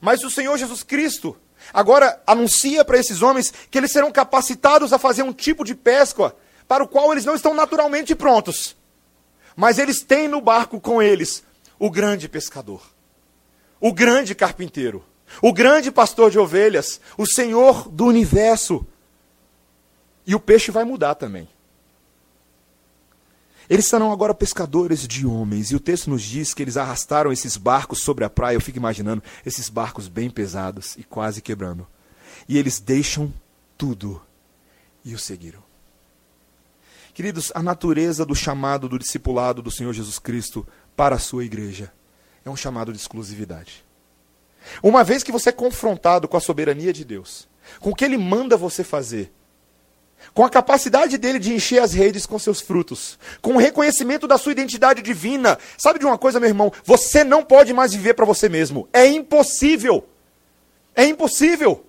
Mas o Senhor Jesus Cristo agora anuncia para esses homens que eles serão capacitados a fazer um tipo de pesca para o qual eles não estão naturalmente prontos. Mas eles têm no barco com eles o grande pescador, o grande carpinteiro, o grande pastor de ovelhas, o Senhor do universo. E o peixe vai mudar também. Eles serão agora pescadores de homens, e o texto nos diz que eles arrastaram esses barcos sobre a praia. Eu fico imaginando esses barcos bem pesados e quase quebrando. E eles deixam tudo e o seguiram. Queridos, a natureza do chamado do discipulado do Senhor Jesus Cristo para a sua igreja é um chamado de exclusividade. Uma vez que você é confrontado com a soberania de Deus, com o que Ele manda você fazer, com a capacidade dele de encher as redes com seus frutos, com o reconhecimento da sua identidade divina. Sabe de uma coisa, meu irmão? Você não pode mais viver para você mesmo. É impossível. É impossível.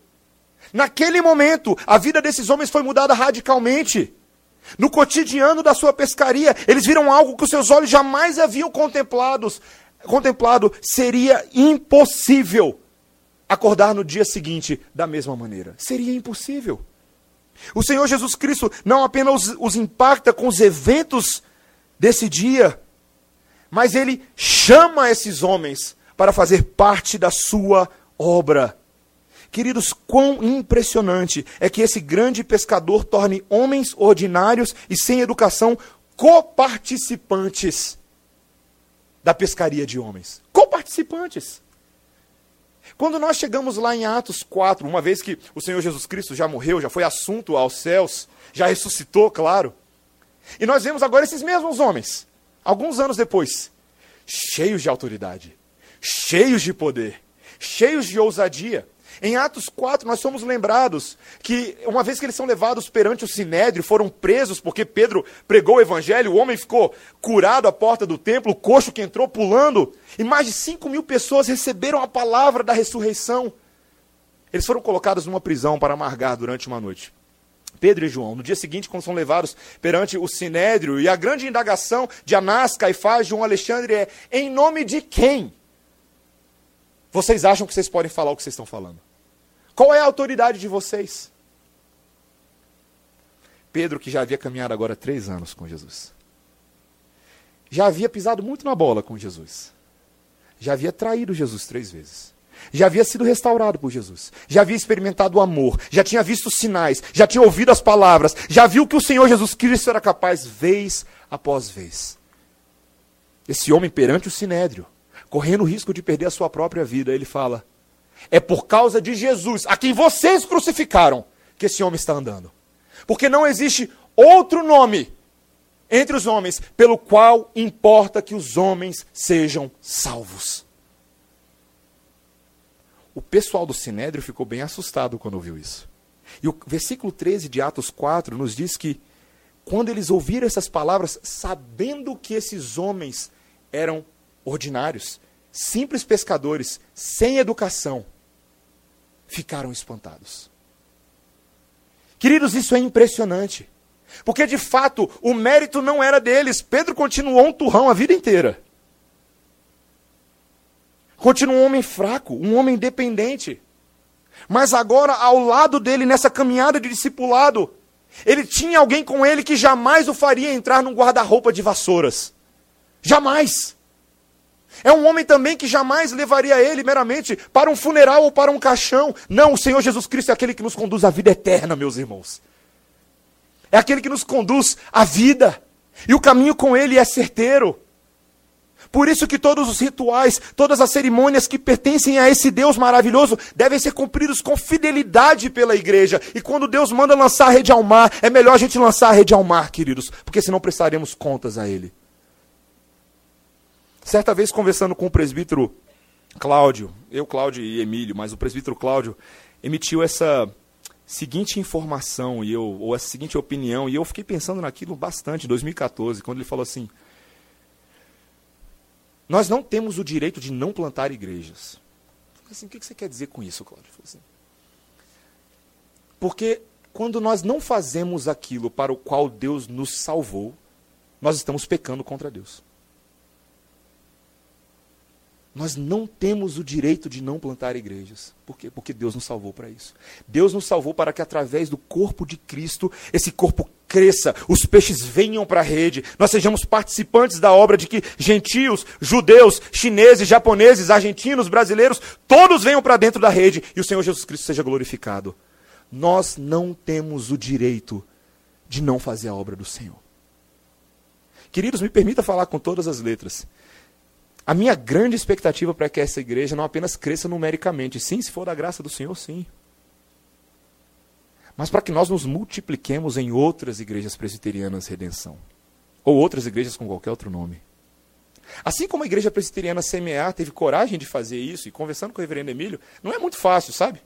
Naquele momento, a vida desses homens foi mudada radicalmente. No cotidiano da sua pescaria, eles viram algo que os seus olhos jamais haviam contemplados, contemplado. Seria impossível acordar no dia seguinte da mesma maneira. Seria impossível. O Senhor Jesus Cristo não apenas os, os impacta com os eventos desse dia, mas ele chama esses homens para fazer parte da sua obra. Queridos, quão impressionante é que esse grande pescador torne homens ordinários e sem educação coparticipantes da pescaria de homens. Coparticipantes. Quando nós chegamos lá em Atos 4, uma vez que o Senhor Jesus Cristo já morreu, já foi assunto aos céus, já ressuscitou, claro. E nós vemos agora esses mesmos homens, alguns anos depois, cheios de autoridade, cheios de poder, cheios de ousadia. Em Atos 4, nós somos lembrados que, uma vez que eles são levados perante o sinédrio, foram presos porque Pedro pregou o evangelho, o homem ficou curado à porta do templo, o coxo que entrou pulando, e mais de 5 mil pessoas receberam a palavra da ressurreição. Eles foram colocados numa prisão para amargar durante uma noite. Pedro e João, no dia seguinte, quando são levados perante o sinédrio, e a grande indagação de Anás, Caifás, João Alexandre é: em nome de quem? Vocês acham que vocês podem falar o que vocês estão falando? Qual é a autoridade de vocês? Pedro, que já havia caminhado agora três anos com Jesus, já havia pisado muito na bola com Jesus, já havia traído Jesus três vezes, já havia sido restaurado por Jesus, já havia experimentado o amor, já tinha visto sinais, já tinha ouvido as palavras, já viu que o Senhor Jesus Cristo era capaz vez após vez. Esse homem perante o sinédrio, correndo o risco de perder a sua própria vida, ele fala: é por causa de Jesus, a quem vocês crucificaram, que esse homem está andando. Porque não existe outro nome entre os homens pelo qual importa que os homens sejam salvos. O pessoal do Sinédrio ficou bem assustado quando ouviu isso. E o versículo 13 de Atos 4 nos diz que, quando eles ouviram essas palavras, sabendo que esses homens eram ordinários, simples pescadores, sem educação, ficaram espantados. Queridos, isso é impressionante. Porque de fato o mérito não era deles. Pedro continuou um turrão a vida inteira. Continuou um homem fraco, um homem dependente. Mas agora, ao lado dele, nessa caminhada de discipulado, ele tinha alguém com ele que jamais o faria entrar num guarda-roupa de vassouras. Jamais. É um homem também que jamais levaria ele meramente para um funeral ou para um caixão. Não, o Senhor Jesus Cristo é aquele que nos conduz à vida eterna, meus irmãos. É aquele que nos conduz à vida. E o caminho com ele é certeiro. Por isso que todos os rituais, todas as cerimônias que pertencem a esse Deus maravilhoso devem ser cumpridos com fidelidade pela igreja. E quando Deus manda lançar a rede ao mar, é melhor a gente lançar a rede ao mar, queridos, porque senão prestaremos contas a ele. Certa vez, conversando com o presbítero Cláudio, eu, Cláudio e Emílio, mas o presbítero Cláudio emitiu essa seguinte informação e eu, ou essa seguinte opinião, e eu fiquei pensando naquilo bastante em 2014, quando ele falou assim: Nós não temos o direito de não plantar igrejas. Assim, o que você quer dizer com isso, Cláudio? Assim, Porque quando nós não fazemos aquilo para o qual Deus nos salvou, nós estamos pecando contra Deus. Nós não temos o direito de não plantar igrejas. Por quê? Porque Deus nos salvou para isso. Deus nos salvou para que através do corpo de Cristo, esse corpo cresça, os peixes venham para a rede, nós sejamos participantes da obra de que gentios, judeus, chineses, japoneses, argentinos, brasileiros, todos venham para dentro da rede e o Senhor Jesus Cristo seja glorificado. Nós não temos o direito de não fazer a obra do Senhor. Queridos, me permita falar com todas as letras. A minha grande expectativa para que essa igreja não apenas cresça numericamente, sim, se for da graça do Senhor, sim. Mas para que nós nos multipliquemos em outras igrejas presbiterianas redenção. Ou outras igrejas com qualquer outro nome. Assim como a igreja presbiteriana semear teve coragem de fazer isso, e conversando com o reverendo Emílio, não é muito fácil, sabe?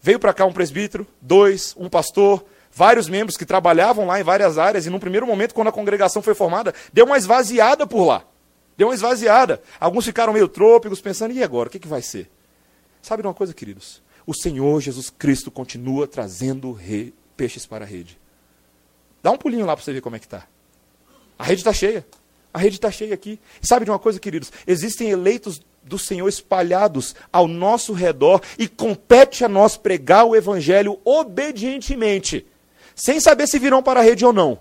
Veio para cá um presbítero, dois, um pastor, vários membros que trabalhavam lá em várias áreas, e num primeiro momento, quando a congregação foi formada, deu uma esvaziada por lá. Deu uma esvaziada. Alguns ficaram meio trôpicos, pensando, e agora? O que, que vai ser? Sabe de uma coisa, queridos? O Senhor Jesus Cristo continua trazendo peixes para a rede. Dá um pulinho lá para você ver como é que está. A rede está cheia. A rede está cheia aqui. Sabe de uma coisa, queridos? Existem eleitos do Senhor espalhados ao nosso redor e compete a nós pregar o Evangelho obedientemente sem saber se virão para a rede ou não,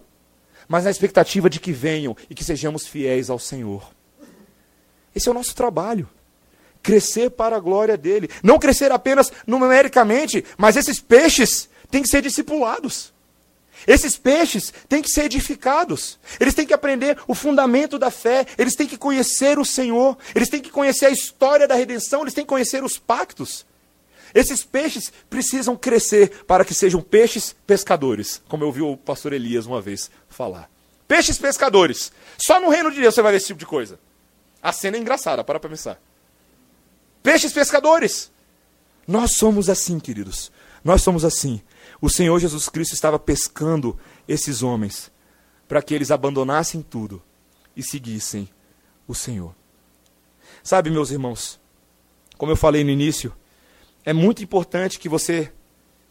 mas na expectativa de que venham e que sejamos fiéis ao Senhor. Esse é o nosso trabalho. Crescer para a glória dele. Não crescer apenas numericamente, mas esses peixes têm que ser discipulados. Esses peixes têm que ser edificados. Eles têm que aprender o fundamento da fé. Eles têm que conhecer o Senhor. Eles têm que conhecer a história da redenção. Eles têm que conhecer os pactos. Esses peixes precisam crescer para que sejam peixes pescadores, como eu ouvi o pastor Elias uma vez falar. Peixes pescadores. Só no reino de Deus você vai ver esse tipo de coisa. A cena é engraçada, para para pensar. Peixes pescadores. Nós somos assim, queridos. Nós somos assim. O Senhor Jesus Cristo estava pescando esses homens para que eles abandonassem tudo e seguissem o Senhor. Sabe, meus irmãos, como eu falei no início, é muito importante que você,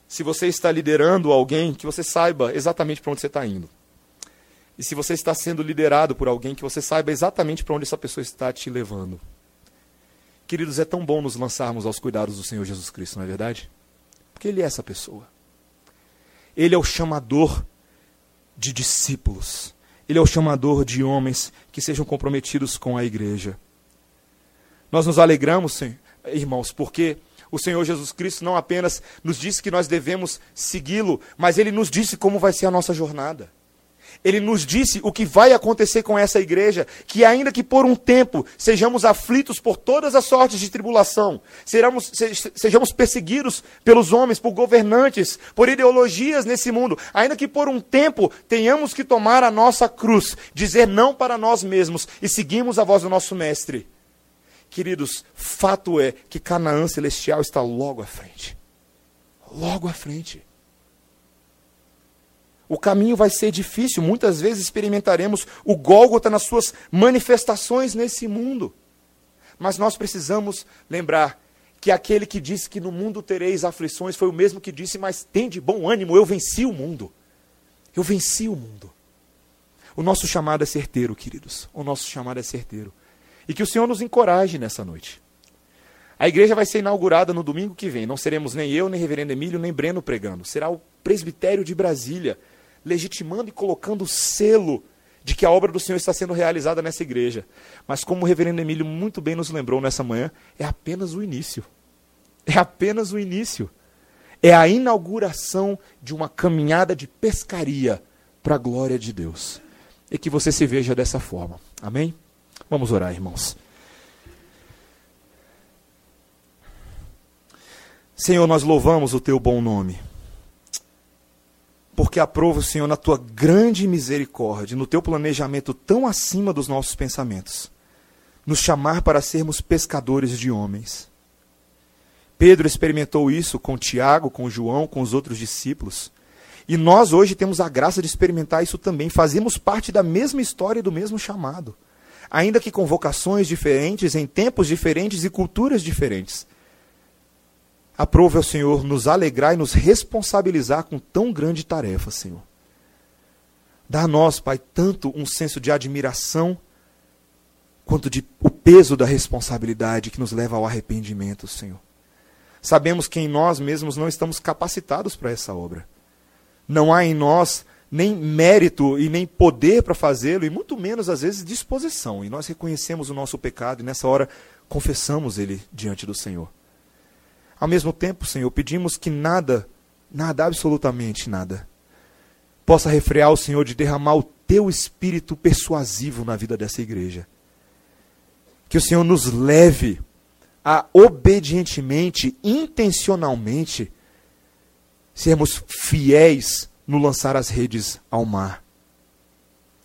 se você está liderando alguém, que você saiba exatamente para onde você está indo. E se você está sendo liderado por alguém, que você saiba exatamente para onde essa pessoa está te levando. Queridos, é tão bom nos lançarmos aos cuidados do Senhor Jesus Cristo, não é verdade? Porque Ele é essa pessoa. Ele é o chamador de discípulos. Ele é o chamador de homens que sejam comprometidos com a igreja. Nós nos alegramos, irmãos, porque o Senhor Jesus Cristo não apenas nos disse que nós devemos segui-lo, mas ele nos disse como vai ser a nossa jornada. Ele nos disse o que vai acontecer com essa igreja, que ainda que por um tempo sejamos aflitos por todas as sortes de tribulação, seramos, sejamos perseguidos pelos homens, por governantes, por ideologias nesse mundo, ainda que por um tempo tenhamos que tomar a nossa cruz, dizer não para nós mesmos e seguimos a voz do nosso mestre. Queridos, fato é que Canaã celestial está logo à frente. Logo à frente. O caminho vai ser difícil, muitas vezes experimentaremos o Gólgota nas suas manifestações nesse mundo. Mas nós precisamos lembrar que aquele que disse que no mundo tereis aflições foi o mesmo que disse: Mas tem de bom ânimo, eu venci o mundo. Eu venci o mundo. O nosso chamado é certeiro, queridos. O nosso chamado é certeiro. E que o Senhor nos encoraje nessa noite. A igreja vai ser inaugurada no domingo que vem. Não seremos nem eu, nem Reverendo Emílio, nem Breno pregando. Será o presbitério de Brasília legitimando e colocando o selo de que a obra do Senhor está sendo realizada nessa igreja. Mas como o reverendo Emílio muito bem nos lembrou nessa manhã, é apenas o início. É apenas o início. É a inauguração de uma caminhada de pescaria para a glória de Deus. E que você se veja dessa forma. Amém? Vamos orar, irmãos. Senhor, nós louvamos o teu bom nome porque aprova o Senhor na tua grande misericórdia, no teu planejamento tão acima dos nossos pensamentos, nos chamar para sermos pescadores de homens. Pedro experimentou isso com Tiago, com João, com os outros discípulos. E nós hoje temos a graça de experimentar isso também. Fazemos parte da mesma história e do mesmo chamado. Ainda que com vocações diferentes, em tempos diferentes e culturas diferentes. Aprove ao Senhor nos alegrar e nos responsabilizar com tão grande tarefa, Senhor. Dá a nós, Pai, tanto um senso de admiração, quanto de o peso da responsabilidade que nos leva ao arrependimento, Senhor. Sabemos que em nós mesmos não estamos capacitados para essa obra. Não há em nós nem mérito e nem poder para fazê-lo, e muito menos, às vezes, disposição. E nós reconhecemos o nosso pecado e nessa hora confessamos ele diante do Senhor. Ao mesmo tempo, Senhor, pedimos que nada, nada, absolutamente nada, possa refrear o Senhor de derramar o teu espírito persuasivo na vida dessa igreja. Que o Senhor nos leve a obedientemente, intencionalmente, sermos fiéis no lançar as redes ao mar.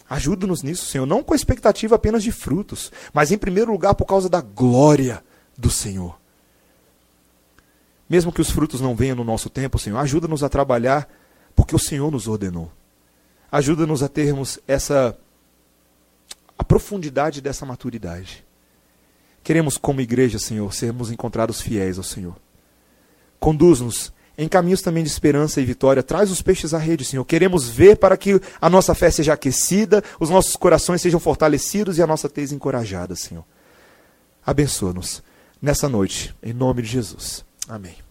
Ajuda-nos nisso, Senhor, não com a expectativa apenas de frutos, mas em primeiro lugar por causa da glória do Senhor. Mesmo que os frutos não venham no nosso tempo, Senhor, ajuda-nos a trabalhar porque o Senhor nos ordenou. Ajuda-nos a termos essa a profundidade dessa maturidade. Queremos, como igreja, Senhor, sermos encontrados fiéis ao Senhor. Conduz-nos em caminhos também de esperança e vitória. Traz os peixes à rede, Senhor. Queremos ver para que a nossa fé seja aquecida, os nossos corações sejam fortalecidos e a nossa tese encorajada, Senhor. Abençoa-nos nessa noite, em nome de Jesus. Amém.